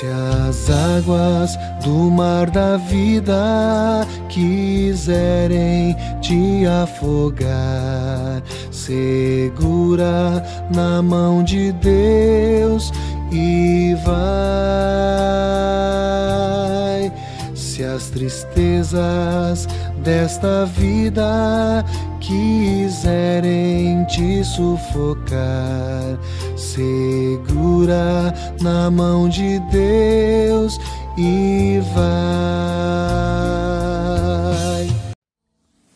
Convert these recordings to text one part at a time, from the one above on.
Se as águas do mar da vida quiserem te afogar, segura na mão de Deus e vai. Se as tristezas desta vida quiserem te sufocar, segura na mão de Deus e vai.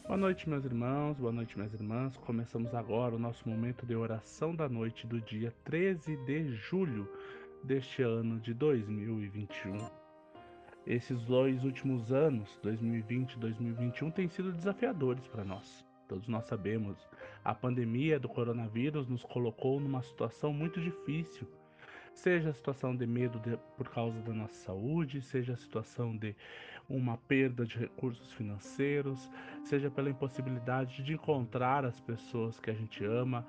Boa noite, meus irmãos, boa noite, minhas irmãs. Começamos agora o nosso momento de oração da noite do dia 13 de julho deste ano de 2021. Esses dois últimos anos, 2020 e 2021, têm sido desafiadores para nós. Todos nós sabemos, a pandemia do coronavírus nos colocou numa situação muito difícil. Seja a situação de medo de, por causa da nossa saúde, seja a situação de uma perda de recursos financeiros, seja pela impossibilidade de encontrar as pessoas que a gente ama,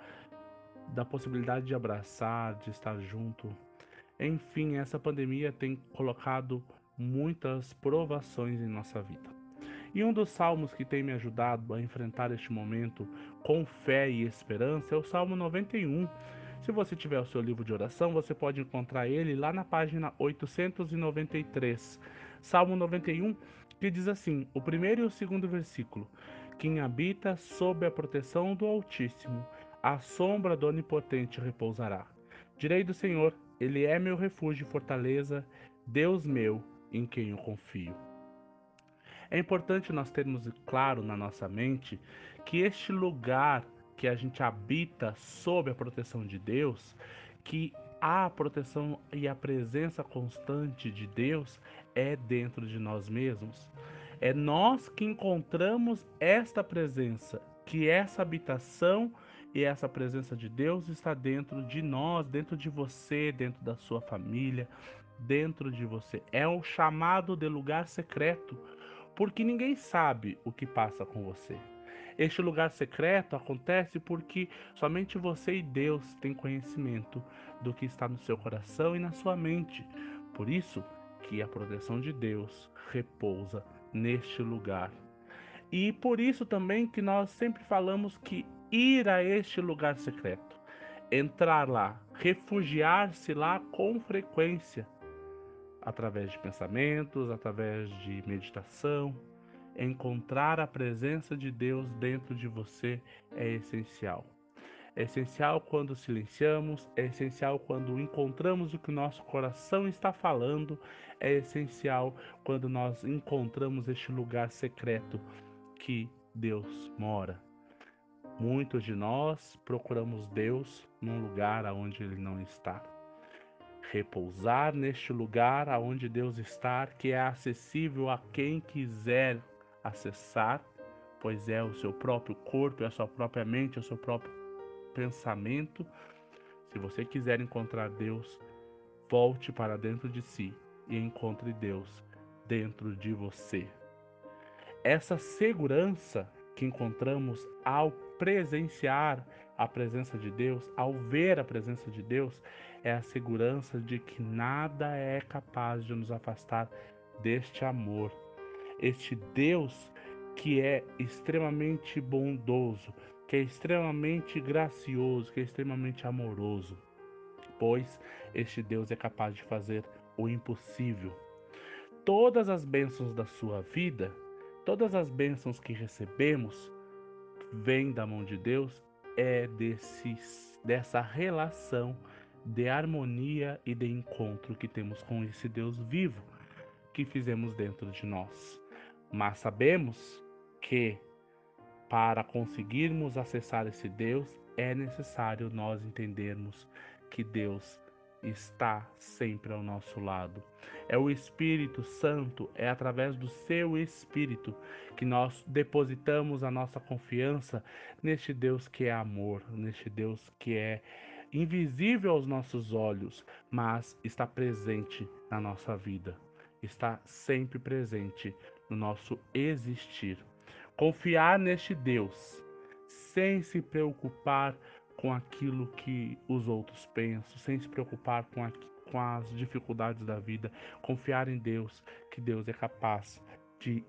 da possibilidade de abraçar, de estar junto. Enfim, essa pandemia tem colocado muitas provações em nossa vida. E um dos salmos que tem me ajudado a enfrentar este momento com fé e esperança é o Salmo 91. Se você tiver o seu livro de oração, você pode encontrar ele lá na página 893. Salmo 91, que diz assim: o primeiro e o segundo versículo: Quem habita sob a proteção do Altíssimo, a sombra do Onipotente repousará. Direi do Senhor, Ele é meu refúgio e fortaleza, Deus meu em quem eu confio. É importante nós termos claro na nossa mente que este lugar que a gente habita sob a proteção de Deus, que a proteção e a presença constante de Deus é dentro de nós mesmos. É nós que encontramos esta presença, que essa habitação e essa presença de Deus está dentro de nós, dentro de você, dentro da sua família, dentro de você. É o chamado de lugar secreto, porque ninguém sabe o que passa com você. Este lugar secreto acontece porque somente você e Deus têm conhecimento do que está no seu coração e na sua mente. Por isso que a proteção de Deus repousa neste lugar. E por isso também que nós sempre falamos que ir a este lugar secreto, entrar lá, refugiar-se lá com frequência, através de pensamentos, através de meditação. Encontrar a presença de Deus dentro de você é essencial. É essencial quando silenciamos, é essencial quando encontramos o que nosso coração está falando, é essencial quando nós encontramos este lugar secreto que Deus mora. Muitos de nós procuramos Deus num lugar onde Ele não está repousar neste lugar aonde Deus está, que é acessível a quem quiser acessar, pois é o seu próprio corpo, é a sua própria mente, é o seu próprio pensamento. Se você quiser encontrar Deus, volte para dentro de si e encontre Deus dentro de você. Essa segurança que encontramos ao presenciar a presença de Deus, ao ver a presença de Deus, é a segurança de que nada é capaz de nos afastar deste amor. Este Deus que é extremamente bondoso, que é extremamente gracioso, que é extremamente amoroso, pois este Deus é capaz de fazer o impossível. Todas as bênçãos da sua vida, todas as bênçãos que recebemos, vêm da mão de Deus, é desse, dessa relação de harmonia e de encontro que temos com esse Deus vivo que fizemos dentro de nós. Mas sabemos que para conseguirmos acessar esse Deus é necessário nós entendermos que Deus está sempre ao nosso lado. É o Espírito Santo, é através do seu Espírito que nós depositamos a nossa confiança neste Deus que é amor, neste Deus que é invisível aos nossos olhos, mas está presente na nossa vida, está sempre presente no nosso existir. Confiar neste Deus, sem se preocupar com aquilo que os outros pensam, sem se preocupar com, com as dificuldades da vida, confiar em Deus, que Deus é capaz de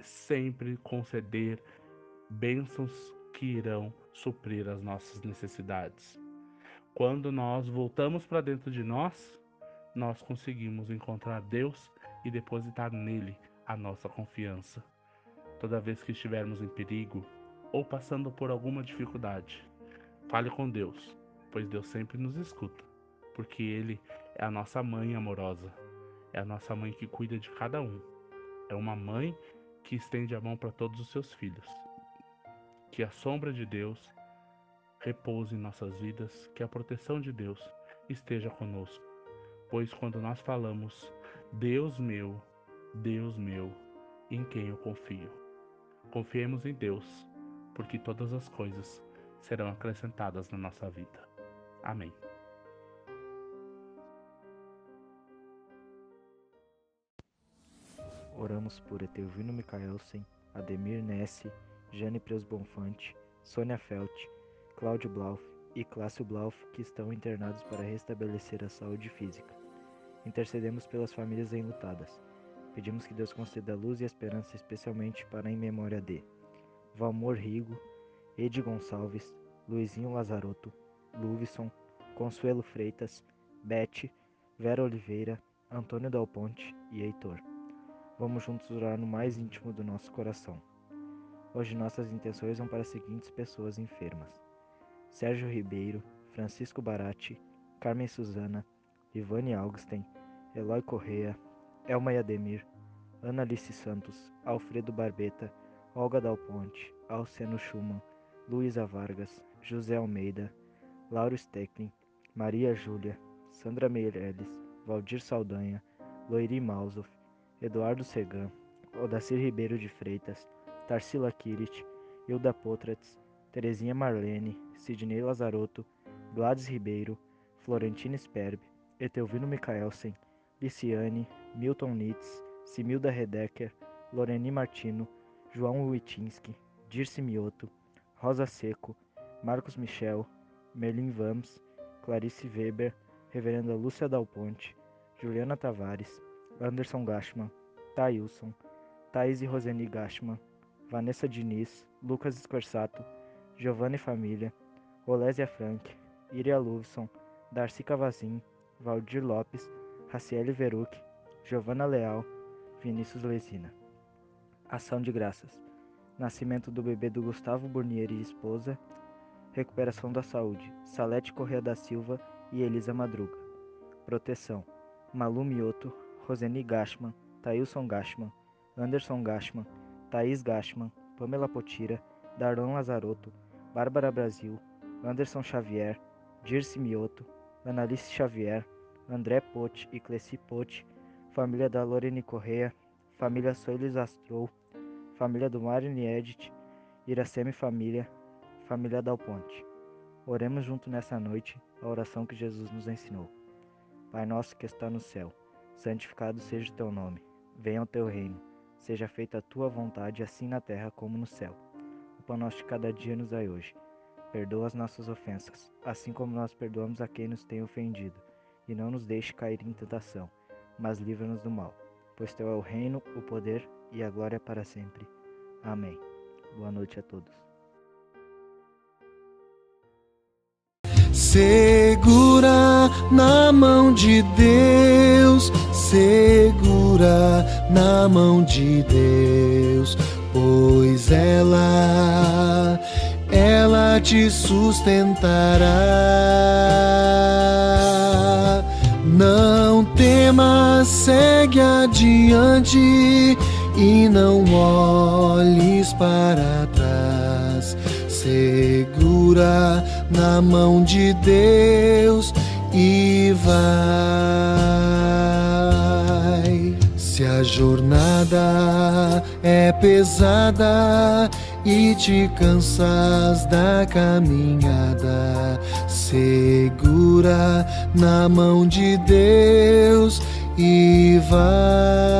sempre conceder bênçãos que irão suprir as nossas necessidades. Quando nós voltamos para dentro de nós, nós conseguimos encontrar Deus e depositar nele a nossa confiança. Toda vez que estivermos em perigo ou passando por alguma dificuldade, fale com Deus, pois Deus sempre nos escuta, porque Ele é a nossa mãe amorosa, é a nossa mãe que cuida de cada um, é uma mãe que estende a mão para todos os seus filhos. Que a sombra de Deus repouse em nossas vidas, que a proteção de Deus esteja conosco. Pois quando nós falamos, Deus meu, Deus meu, em quem eu confio. Confiemos em Deus, porque todas as coisas serão acrescentadas na nossa vida. Amém. Oramos por Etelvino Micaelsen, Ademir Nesse, Jane Preus Bonfante, Sônia Felt, Cláudio Blauf e Clássio Blauf, que estão internados para restabelecer a saúde física. Intercedemos pelas famílias enlutadas. Pedimos que Deus conceda luz e esperança, especialmente para em memória de Valmor Rigo, Ed Gonçalves, Luizinho Lazarotto, Luvison, Consuelo Freitas, Bete, Vera Oliveira, Antônio Dal Ponte e Heitor. Vamos juntos orar no mais íntimo do nosso coração. Hoje nossas intenções vão para as seguintes pessoas enfermas. Sérgio Ribeiro, Francisco Barati, Carmen Suzana, Ivane Augustin, Eloy Correa, Elma Yademir, Ana Alice Santos, Alfredo Barbeta, Olga Dal Ponte, Alceno Schumann, Luísa Vargas, José Almeida, Lauro Stecklin, Maria Júlia, Sandra Meirelles, Valdir Saldanha, Loiri Mausoff, Eduardo Segan, Odacir Ribeiro de Freitas, Tarsila Kirit, Hilda Potratz, Terezinha Marlene, Sidney Lazarotto, Gladys Ribeiro, Florentina Sperb, Etelvino Micaelsen, Liciane, Milton Nitz, Similda Redecker, Loreni Martino, João Witinski, Dirce Mioto, Rosa Seco, Marcos Michel, Merlin Vams, Clarice Weber, Reverenda Lúcia Dal Ponte, Juliana Tavares, Anderson Gashman, Thailson, Thaís e Roseni Gashman, Vanessa Diniz, Lucas Scorsato, Giovanni Família, Olésia Frank, Iria Luvson, Darcy Cavazin, Valdir Lopes, Raciele Veruc, Giovanna Leal, Vinícius Lesina. Ação de graças. Nascimento do bebê do Gustavo Burnier e esposa. Recuperação da saúde. Salete Correa da Silva e Elisa Madruga. Proteção. Malu Mioto, Roseni Gashman, Thailson Gashman, Anderson Gashman, Thaís Gashman, Pamela Potira, Darlan Lazarotto, Bárbara Brasil, Anderson Xavier, Dirce Mioto, Analice Xavier, André Pote e Cleci Pote, família da Lorene Correia, família Soilis Astrou, família do Marini Edit, Iraceme Família, família Dal Ponte. Oremos junto nessa noite a oração que Jesus nos ensinou. Pai nosso que está no céu, santificado seja o teu nome. Venha o teu reino. Seja feita a tua vontade, assim na terra como no céu. O pão nosso de cada dia nos dai hoje. Perdoa as nossas ofensas, assim como nós perdoamos a quem nos tem ofendido. E não nos deixe cair em tentação, mas livra-nos do mal. Pois teu é o reino, o poder e a glória para sempre. Amém. Boa noite a todos. Segura na mão de Deus, segura na mão de Deus, pois ela, ela te sustentará. Não temas, segue adiante e não olhes para trás. Segura na mão de Deus e vai. Se a jornada é pesada e te cansas da caminhada, segura na mão de Deus e vai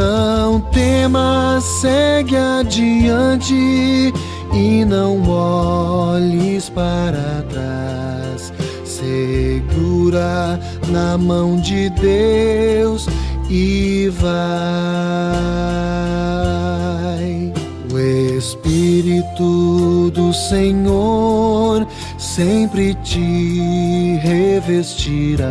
Não temas, segue adiante e não olhes para trás. Segura na mão de Deus e vai. O Espírito do Senhor sempre te revestirá.